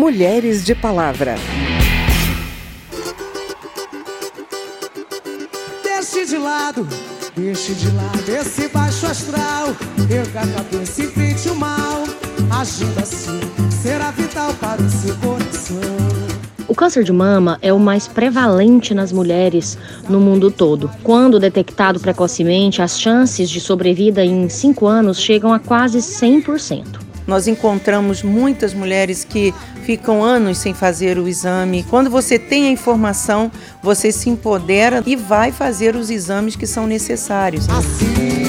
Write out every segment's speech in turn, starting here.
Mulheres de Palavra. Deixe de lado, deixe de lado esse baixo astral. Erga a cabeça, enfrente o mal. Agindo assim, será vital para o seu coração. O câncer de mama é o mais prevalente nas mulheres no mundo todo. Quando detectado precocemente, as chances de sobrevida em 5 anos chegam a quase 100%. Nós encontramos muitas mulheres que ficam anos sem fazer o exame. Quando você tem a informação, você se empodera e vai fazer os exames que são necessários. Assim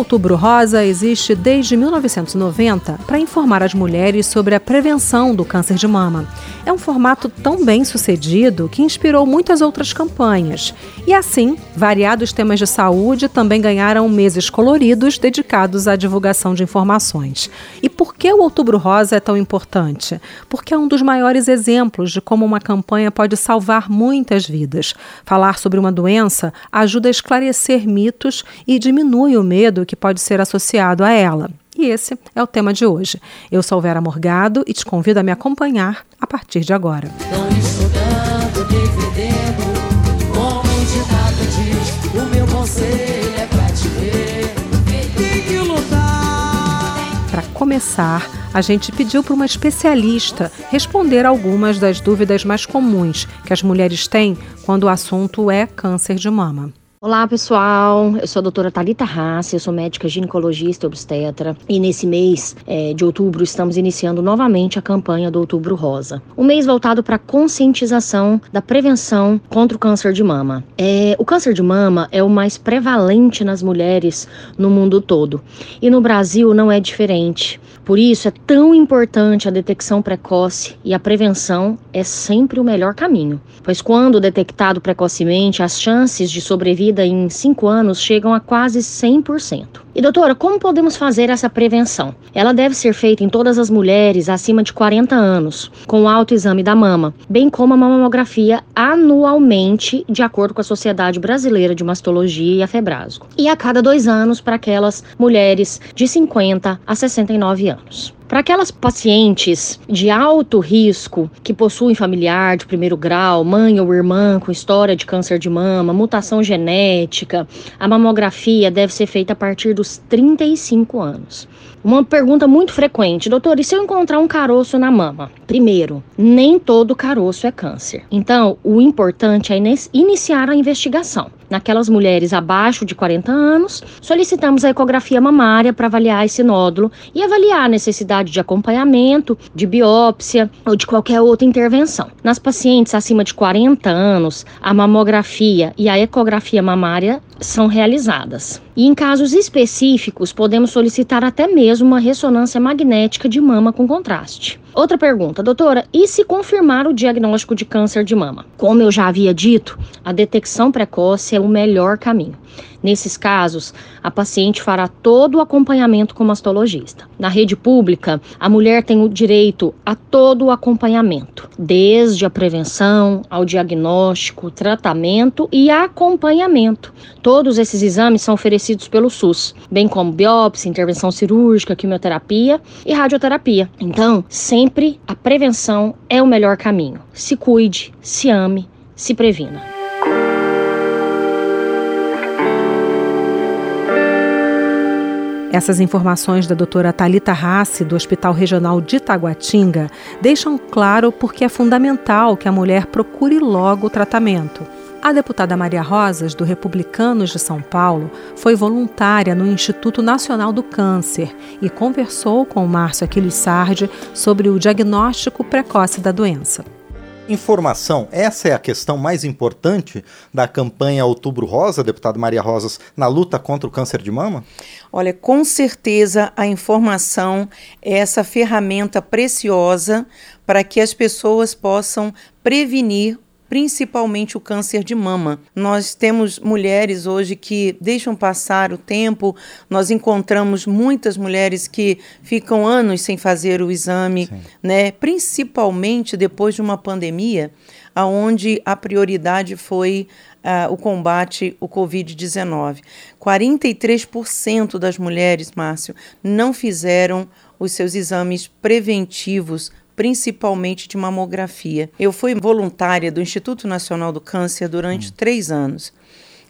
Outubro Rosa existe desde 1990 para informar as mulheres sobre a prevenção do câncer de mama. É um formato tão bem sucedido que inspirou muitas outras campanhas. E assim, variados temas de saúde também ganharam meses coloridos dedicados à divulgação de informações. E por que o Outubro Rosa é tão importante? Porque é um dos maiores exemplos de como uma campanha pode salvar muitas vidas. Falar sobre uma doença ajuda a esclarecer mitos e diminui o medo que pode ser associado a ela. E esse é o tema de hoje. Eu sou Vera Morgado e te convido a me acompanhar a partir de agora. é. Para começar, a gente pediu para uma especialista responder algumas das dúvidas mais comuns que as mulheres têm quando o assunto é câncer de mama. Olá pessoal, eu sou a doutora Talita Rassi, eu sou médica ginecologista e obstetra e nesse mês é, de outubro estamos iniciando novamente a campanha do Outubro Rosa. Um mês voltado para conscientização da prevenção contra o câncer de mama. É, o câncer de mama é o mais prevalente nas mulheres no mundo todo e no Brasil não é diferente. Por isso é tão importante a detecção precoce e a prevenção é sempre o melhor caminho, pois quando detectado precocemente, as chances de sobrevida em 5 anos chegam a quase 100%. E doutora, como podemos fazer essa prevenção? Ela deve ser feita em todas as mulheres acima de 40 anos, com o autoexame da mama, bem como a mamografia anualmente, de acordo com a Sociedade Brasileira de Mastologia e a Febrasgo. E a cada dois anos para aquelas mulheres de 50 a 69 anos. Para aquelas pacientes de alto risco que possuem familiar de primeiro grau, mãe ou irmã com história de câncer de mama, mutação genética, a mamografia deve ser feita a partir dos 35 anos. Uma pergunta muito frequente, doutor, e se eu encontrar um caroço na mama? Primeiro, nem todo caroço é câncer. Então, o importante é iniciar a investigação. Naquelas mulheres abaixo de 40 anos, solicitamos a ecografia mamária para avaliar esse nódulo e avaliar a necessidade de acompanhamento, de biópsia ou de qualquer outra intervenção. Nas pacientes acima de 40 anos, a mamografia e a ecografia mamária são realizadas. E em casos específicos, podemos solicitar até mesmo uma ressonância magnética de mama com contraste. Outra pergunta, doutora, e se confirmar o diagnóstico de câncer de mama? Como eu já havia dito, a detecção precoce é o melhor caminho. Nesses casos, a paciente fará todo o acompanhamento com o mastologista. Na rede pública, a mulher tem o direito a todo o acompanhamento, desde a prevenção ao diagnóstico, tratamento e acompanhamento. Todos esses exames são oferecidos pelo SUS, bem como biópsia, intervenção cirúrgica, quimioterapia e radioterapia. Então, sempre a prevenção é o melhor caminho. Se cuide, se ame, se previna. Essas informações da doutora Talita Rassi, do Hospital Regional de Taguatinga, deixam claro porque é fundamental que a mulher procure logo o tratamento. A deputada Maria Rosas, do Republicanos de São Paulo, foi voluntária no Instituto Nacional do Câncer e conversou com o Márcio Aquiles Sardi sobre o diagnóstico precoce da doença informação. Essa é a questão mais importante da campanha Outubro Rosa, deputada Maria Rosas, na luta contra o câncer de mama? Olha, com certeza a informação é essa ferramenta preciosa para que as pessoas possam prevenir principalmente o câncer de mama. Nós temos mulheres hoje que deixam passar o tempo, nós encontramos muitas mulheres que ficam anos sem fazer o exame, Sim. né? Principalmente depois de uma pandemia, aonde a prioridade foi uh, o combate ao Covid-19. 43% das mulheres, Márcio, não fizeram os seus exames preventivos principalmente de mamografia. Eu fui voluntária do Instituto Nacional do Câncer durante hum. três anos.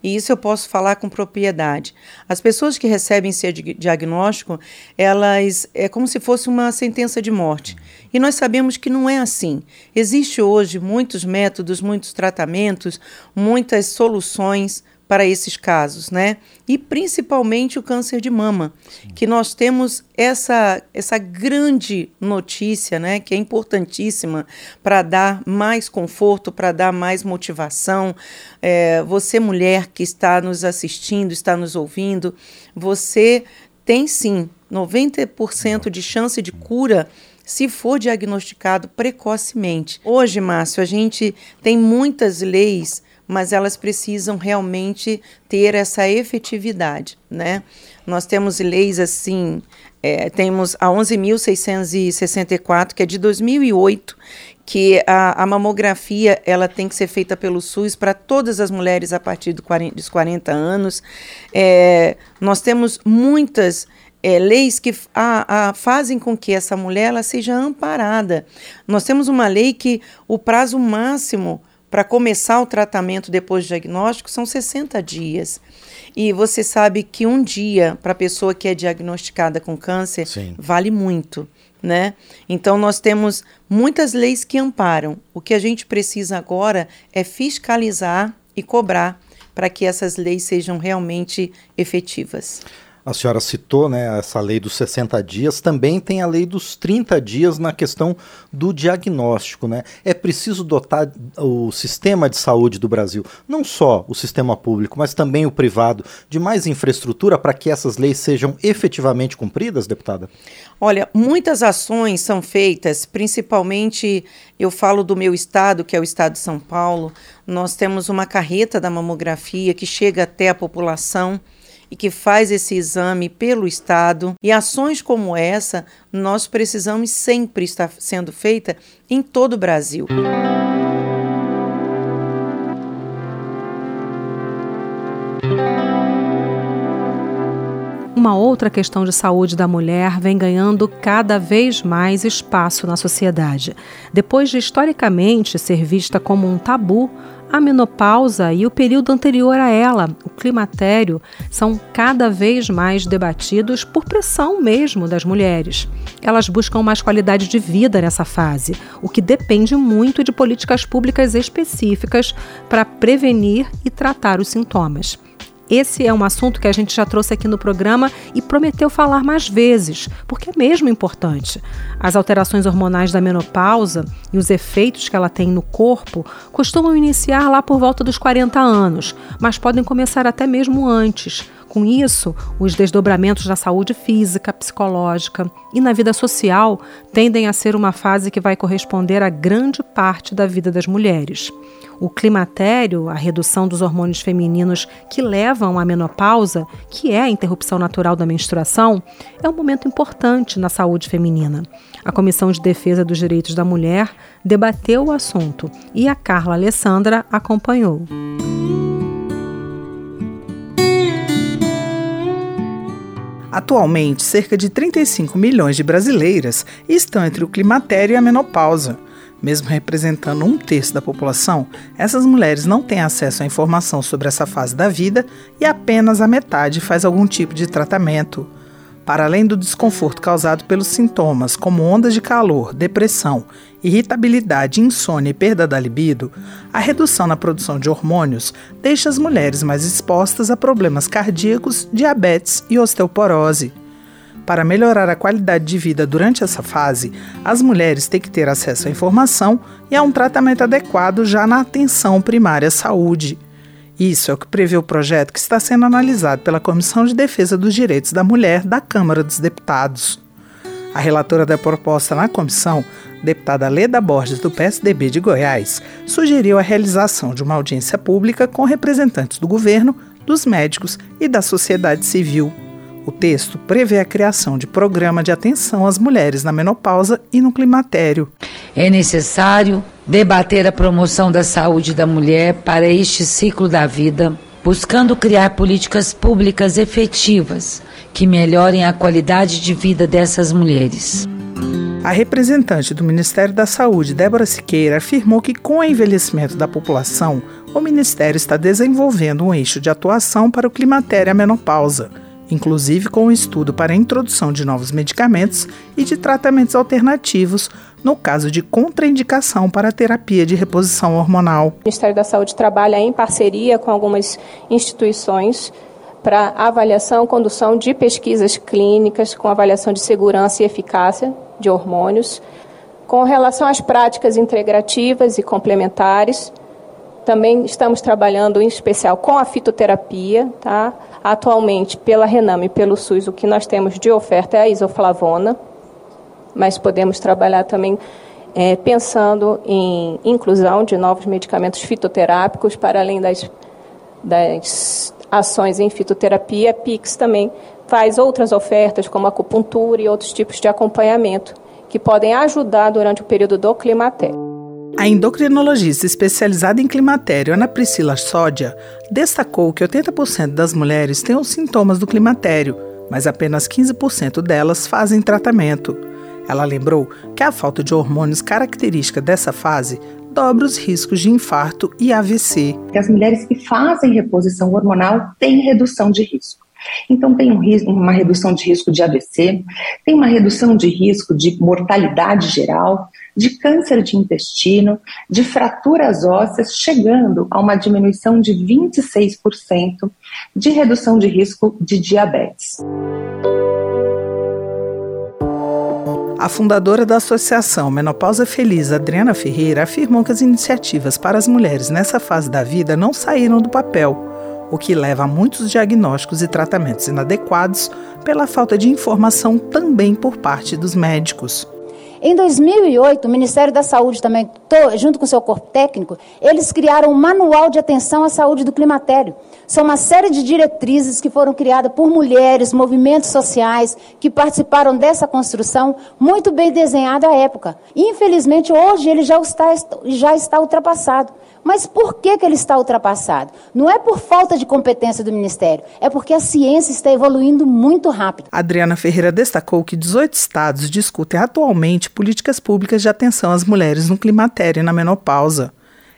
E isso eu posso falar com propriedade. As pessoas que recebem esse diagnóstico, elas é como se fosse uma sentença de morte. E nós sabemos que não é assim. Existe hoje muitos métodos, muitos tratamentos, muitas soluções para esses casos, né? E principalmente o câncer de mama, Sim. que nós temos essa essa grande notícia, né, que é importantíssima para dar mais conforto, para dar mais motivação. É, você mulher que está nos assistindo, está nos ouvindo, você tem sim 90% de chance de cura se for diagnosticado precocemente. Hoje, Márcio, a gente tem muitas leis mas elas precisam realmente ter essa efetividade, né? Nós temos leis assim, é, temos a 11.664, que é de 2008, que a, a, mamografia ela tem que ser feita pelo SUS para todas as mulheres a partir do 40, dos 40 anos. É, nós temos muitas é, leis que a, a, fazem com que essa mulher ela seja amparada. Nós temos uma lei que o prazo máximo para começar o tratamento depois do diagnóstico são 60 dias. E você sabe que um dia para a pessoa que é diagnosticada com câncer Sim. vale muito, né? Então nós temos muitas leis que amparam. O que a gente precisa agora é fiscalizar e cobrar para que essas leis sejam realmente efetivas. A senhora citou né, essa lei dos 60 dias, também tem a lei dos 30 dias na questão do diagnóstico. Né? É preciso dotar o sistema de saúde do Brasil, não só o sistema público, mas também o privado, de mais infraestrutura para que essas leis sejam efetivamente cumpridas, deputada? Olha, muitas ações são feitas, principalmente eu falo do meu estado, que é o estado de São Paulo. Nós temos uma carreta da mamografia que chega até a população e que faz esse exame pelo Estado. E ações como essa nós precisamos sempre estar sendo feita em todo o Brasil. Uma outra questão de saúde da mulher vem ganhando cada vez mais espaço na sociedade. Depois de historicamente ser vista como um tabu, a menopausa e o período anterior a ela, o climatério, são cada vez mais debatidos por pressão mesmo das mulheres. Elas buscam mais qualidade de vida nessa fase, o que depende muito de políticas públicas específicas para prevenir e tratar os sintomas. Esse é um assunto que a gente já trouxe aqui no programa e prometeu falar mais vezes, porque é mesmo importante. As alterações hormonais da menopausa e os efeitos que ela tem no corpo costumam iniciar lá por volta dos 40 anos, mas podem começar até mesmo antes. Com isso, os desdobramentos na saúde física, psicológica e na vida social tendem a ser uma fase que vai corresponder a grande parte da vida das mulheres. O climatério, a redução dos hormônios femininos que levam à menopausa, que é a interrupção natural da menstruação, é um momento importante na saúde feminina. A Comissão de Defesa dos Direitos da Mulher debateu o assunto e a Carla Alessandra acompanhou. Atualmente, cerca de 35 milhões de brasileiras estão entre o climatério e a menopausa. Mesmo representando um terço da população, essas mulheres não têm acesso à informação sobre essa fase da vida e apenas a metade faz algum tipo de tratamento. Para além do desconforto causado pelos sintomas, como ondas de calor, depressão, irritabilidade, insônia e perda da libido, a redução na produção de hormônios deixa as mulheres mais expostas a problemas cardíacos, diabetes e osteoporose. Para melhorar a qualidade de vida durante essa fase, as mulheres têm que ter acesso à informação e a um tratamento adequado já na atenção primária à saúde. Isso é o que prevê o projeto que está sendo analisado pela Comissão de Defesa dos Direitos da Mulher da Câmara dos Deputados. A relatora da proposta na comissão, Deputada Leda Borges, do PSDB de Goiás, sugeriu a realização de uma audiência pública com representantes do governo, dos médicos e da sociedade civil. O texto prevê a criação de programa de atenção às mulheres na menopausa e no climatério. É necessário debater a promoção da saúde da mulher para este ciclo da vida, buscando criar políticas públicas efetivas que melhorem a qualidade de vida dessas mulheres. A representante do Ministério da Saúde, Débora Siqueira, afirmou que, com o envelhecimento da população, o Ministério está desenvolvendo um eixo de atuação para o climatério e a menopausa, inclusive com um estudo para a introdução de novos medicamentos e de tratamentos alternativos no caso de contraindicação para a terapia de reposição hormonal. O Ministério da Saúde trabalha em parceria com algumas instituições para avaliação, condução de pesquisas clínicas com avaliação de segurança e eficácia de hormônios. Com relação às práticas integrativas e complementares, também estamos trabalhando em especial com a fitoterapia, tá? Atualmente, pela Rename e pelo SUS, o que nós temos de oferta é a isoflavona, mas podemos trabalhar também é, pensando em inclusão de novos medicamentos fitoterápicos para além das, das ações em fitoterapia. A PIX também faz outras ofertas, como acupuntura e outros tipos de acompanhamento, que podem ajudar durante o período do climatério. A endocrinologista especializada em climatério, Ana Priscila Sódia, destacou que 80% das mulheres têm os sintomas do climatério, mas apenas 15% delas fazem tratamento. Ela lembrou que a falta de hormônios característica dessa fase dobra os riscos de infarto e AVC. As mulheres que fazem reposição hormonal têm redução de risco. Então, tem um risco, uma redução de risco de AVC, tem uma redução de risco de mortalidade geral, de câncer de intestino, de fraturas ósseas, chegando a uma diminuição de 26% de redução de risco de diabetes. A fundadora da Associação Menopausa Feliz, Adriana Ferreira, afirmou que as iniciativas para as mulheres nessa fase da vida não saíram do papel o que leva a muitos diagnósticos e tratamentos inadequados pela falta de informação também por parte dos médicos. Em 2008, o Ministério da Saúde também, junto com seu corpo técnico, eles criaram um manual de atenção à saúde do climatério. São uma série de diretrizes que foram criadas por mulheres, movimentos sociais que participaram dessa construção, muito bem desenhada à época. Infelizmente, hoje ele já está, já está ultrapassado. Mas por que, que ele está ultrapassado? Não é por falta de competência do Ministério, é porque a ciência está evoluindo muito rápido. Adriana Ferreira destacou que 18 estados discutem atualmente políticas públicas de atenção às mulheres no climatério e na menopausa.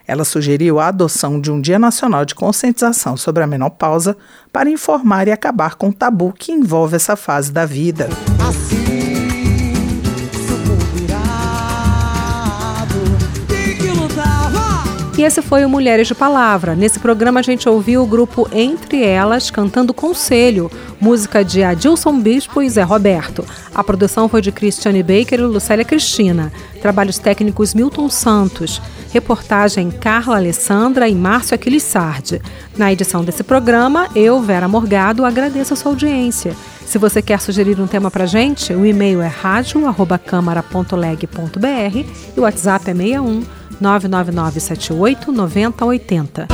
Ela sugeriu a adoção de um Dia Nacional de Conscientização sobre a Menopausa para informar e acabar com o tabu que envolve essa fase da vida. Assim E esse foi o Mulheres de Palavra. Nesse programa a gente ouviu o grupo Entre Elas cantando Conselho, música de Adilson Bispo e Zé Roberto. A produção foi de Cristiane Baker e Lucélia Cristina. Trabalhos técnicos Milton Santos. Reportagem Carla Alessandra e Márcio Aquilissardi. Na edição desse programa, eu, Vera Morgado, agradeço a sua audiência. Se você quer sugerir um tema para gente, o e-mail é rádio.câmara.leg.br e o WhatsApp é 61 99978 9080.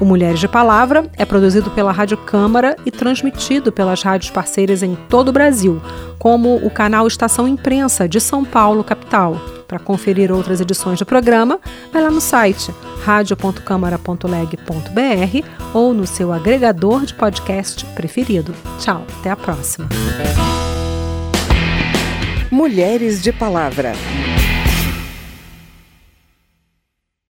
O Mulheres de Palavra é produzido pela Rádio Câmara e transmitido pelas rádios parceiras em todo o Brasil, como o canal Estação Imprensa de São Paulo, capital. Para conferir outras edições do programa, vai lá no site radio.câmara.leg.br ou no seu agregador de podcast preferido. Tchau, até a próxima. Mulheres de Palavra.